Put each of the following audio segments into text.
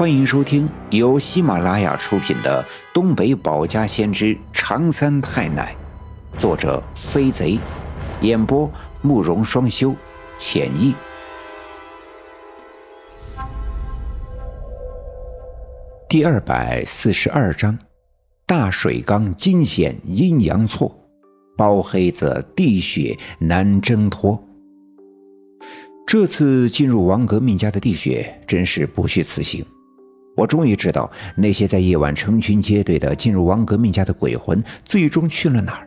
欢迎收听由喜马拉雅出品的《东北保家先知长三太奶》，作者飞贼，演播慕容双修，浅意。第二百四十二章：大水缸惊险阴阳错，包黑子地穴难挣脱。这次进入王革命家的地穴，真是不虚此行。我终于知道那些在夜晚成群结队的进入王革命家的鬼魂最终去了哪儿。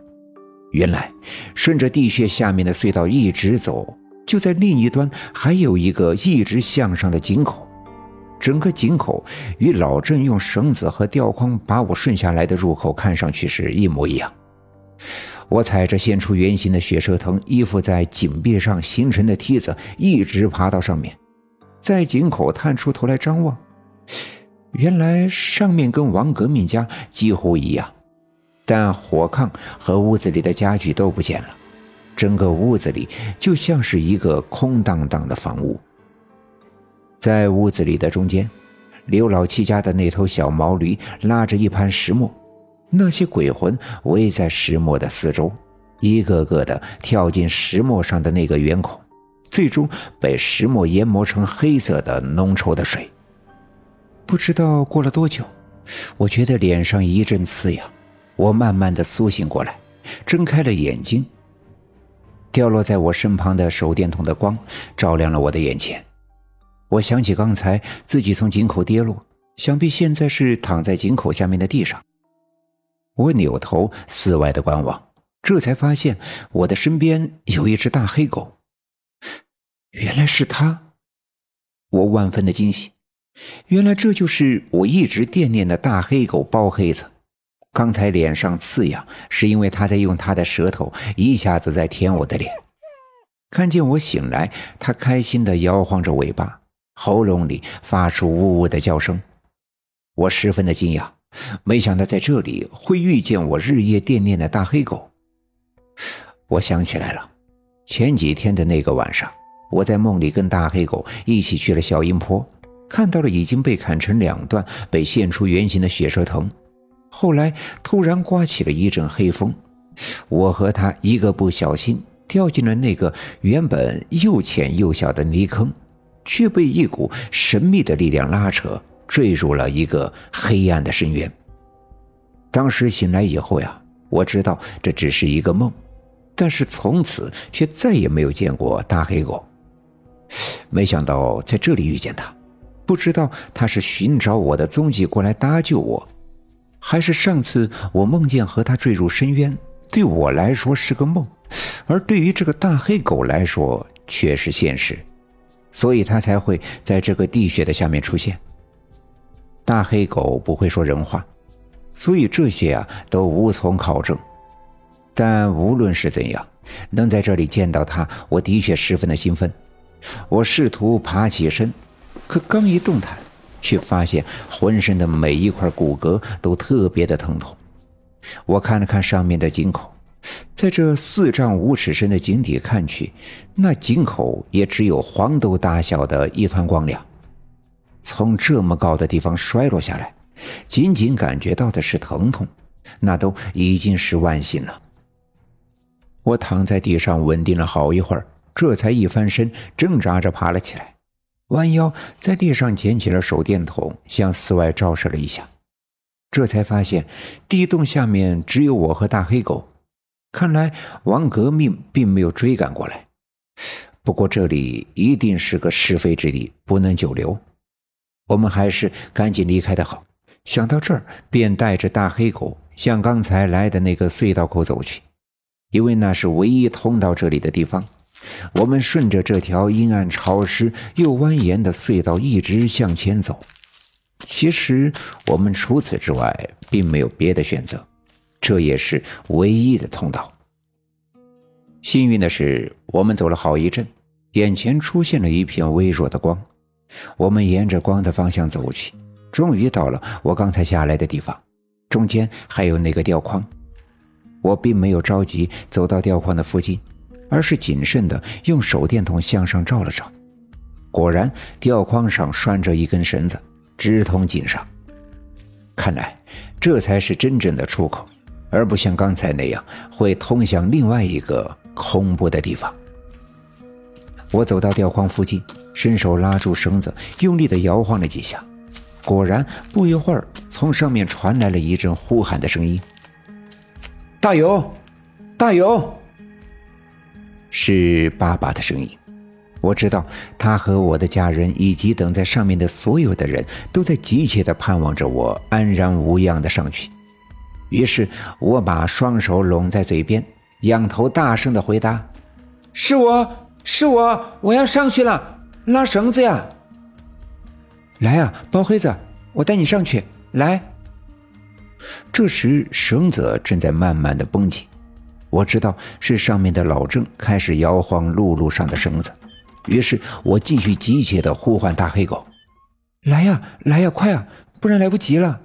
原来，顺着地穴下面的隧道一直走，就在另一端还有一个一直向上的井口。整个井口与老郑用绳子和吊筐把我顺下来的入口看上去是一模一样。我踩着现出原形的血蛇藤依附在井壁上形成的梯子，一直爬到上面，在井口探出头来张望。原来上面跟王革命家几乎一样，但火炕和屋子里的家具都不见了，整个屋子里就像是一个空荡荡的房屋。在屋子里的中间，刘老七家的那头小毛驴拉着一盘石磨，那些鬼魂围在石磨的四周，一个个的跳进石磨上的那个圆孔，最终被石磨研磨成黑色的浓稠的水。不知道过了多久，我觉得脸上一阵刺痒，我慢慢的苏醒过来，睁开了眼睛。掉落在我身旁的手电筒的光照亮了我的眼前，我想起刚才自己从井口跌落，想必现在是躺在井口下面的地上。我扭头四外的观望，这才发现我的身边有一只大黑狗，原来是他，我万分的惊喜。原来这就是我一直惦念的大黑狗包黑子。刚才脸上刺痒，是因为他在用他的舌头一下子在舔我的脸。看见我醒来，他开心地摇晃着尾巴，喉咙里发出呜呜的叫声。我十分的惊讶，没想到在这里会遇见我日夜惦念的大黑狗。我想起来了，前几天的那个晚上，我在梦里跟大黑狗一起去了小阴坡。看到了已经被砍成两段、被现出原形的血蛇藤，后来突然刮起了一阵黑风，我和他一个不小心掉进了那个原本又浅又小的泥坑，却被一股神秘的力量拉扯，坠入了一个黑暗的深渊。当时醒来以后呀，我知道这只是一个梦，但是从此却再也没有见过大黑狗。没想到在这里遇见他。不知道他是寻找我的踪迹过来搭救我，还是上次我梦见和他坠入深渊，对我来说是个梦，而对于这个大黑狗来说却是现实，所以他才会在这个地穴的下面出现。大黑狗不会说人话，所以这些啊都无从考证。但无论是怎样，能在这里见到他，我的确十分的兴奋。我试图爬起身。可刚一动弹，却发现浑身的每一块骨骼都特别的疼痛。我看了看上面的井口，在这四丈五尺深的井底看去，那井口也只有黄豆大小的一团光亮。从这么高的地方摔落下来，仅仅感觉到的是疼痛，那都已经是万幸了。我躺在地上稳定了好一会儿，这才一翻身，挣扎着爬了起来。弯腰在地上捡起了手电筒，向四外照射了一下，这才发现地洞下面只有我和大黑狗。看来王革命并没有追赶过来。不过这里一定是个是非之地，不能久留。我们还是赶紧离开的好。想到这儿，便带着大黑狗向刚才来的那个隧道口走去，因为那是唯一通到这里的地方。我们顺着这条阴暗、潮湿又蜿蜒的隧道一直向前走。其实我们除此之外并没有别的选择，这也是唯一的通道。幸运的是，我们走了好一阵，眼前出现了一片微弱的光。我们沿着光的方向走去，终于到了我刚才下来的地方，中间还有那个吊筐。我并没有着急走到吊筐的附近。而是谨慎地用手电筒向上照了照，果然吊筐上拴着一根绳子，直通颈上。看来这才是真正的出口，而不像刚才那样会通向另外一个恐怖的地方。我走到吊筐附近，伸手拉住绳子，用力地摇晃了几下。果然，不一会儿，从上面传来了一阵呼喊的声音：“大勇，大勇！”是爸爸的声音。我知道，他和我的家人以及等在上面的所有的人都在急切地盼望着我安然无恙地上去。于是，我把双手拢在嘴边，仰头大声地回答：“是我。”是我，我要上去了，拉绳子呀！来啊，包黑子，我带你上去。来。这时绳子正在慢慢的绷紧，我知道是上面的老郑开始摇晃陆路上的绳子，于是我继续急切的呼唤大黑狗：“来呀，来呀，快啊，不然来不及了。”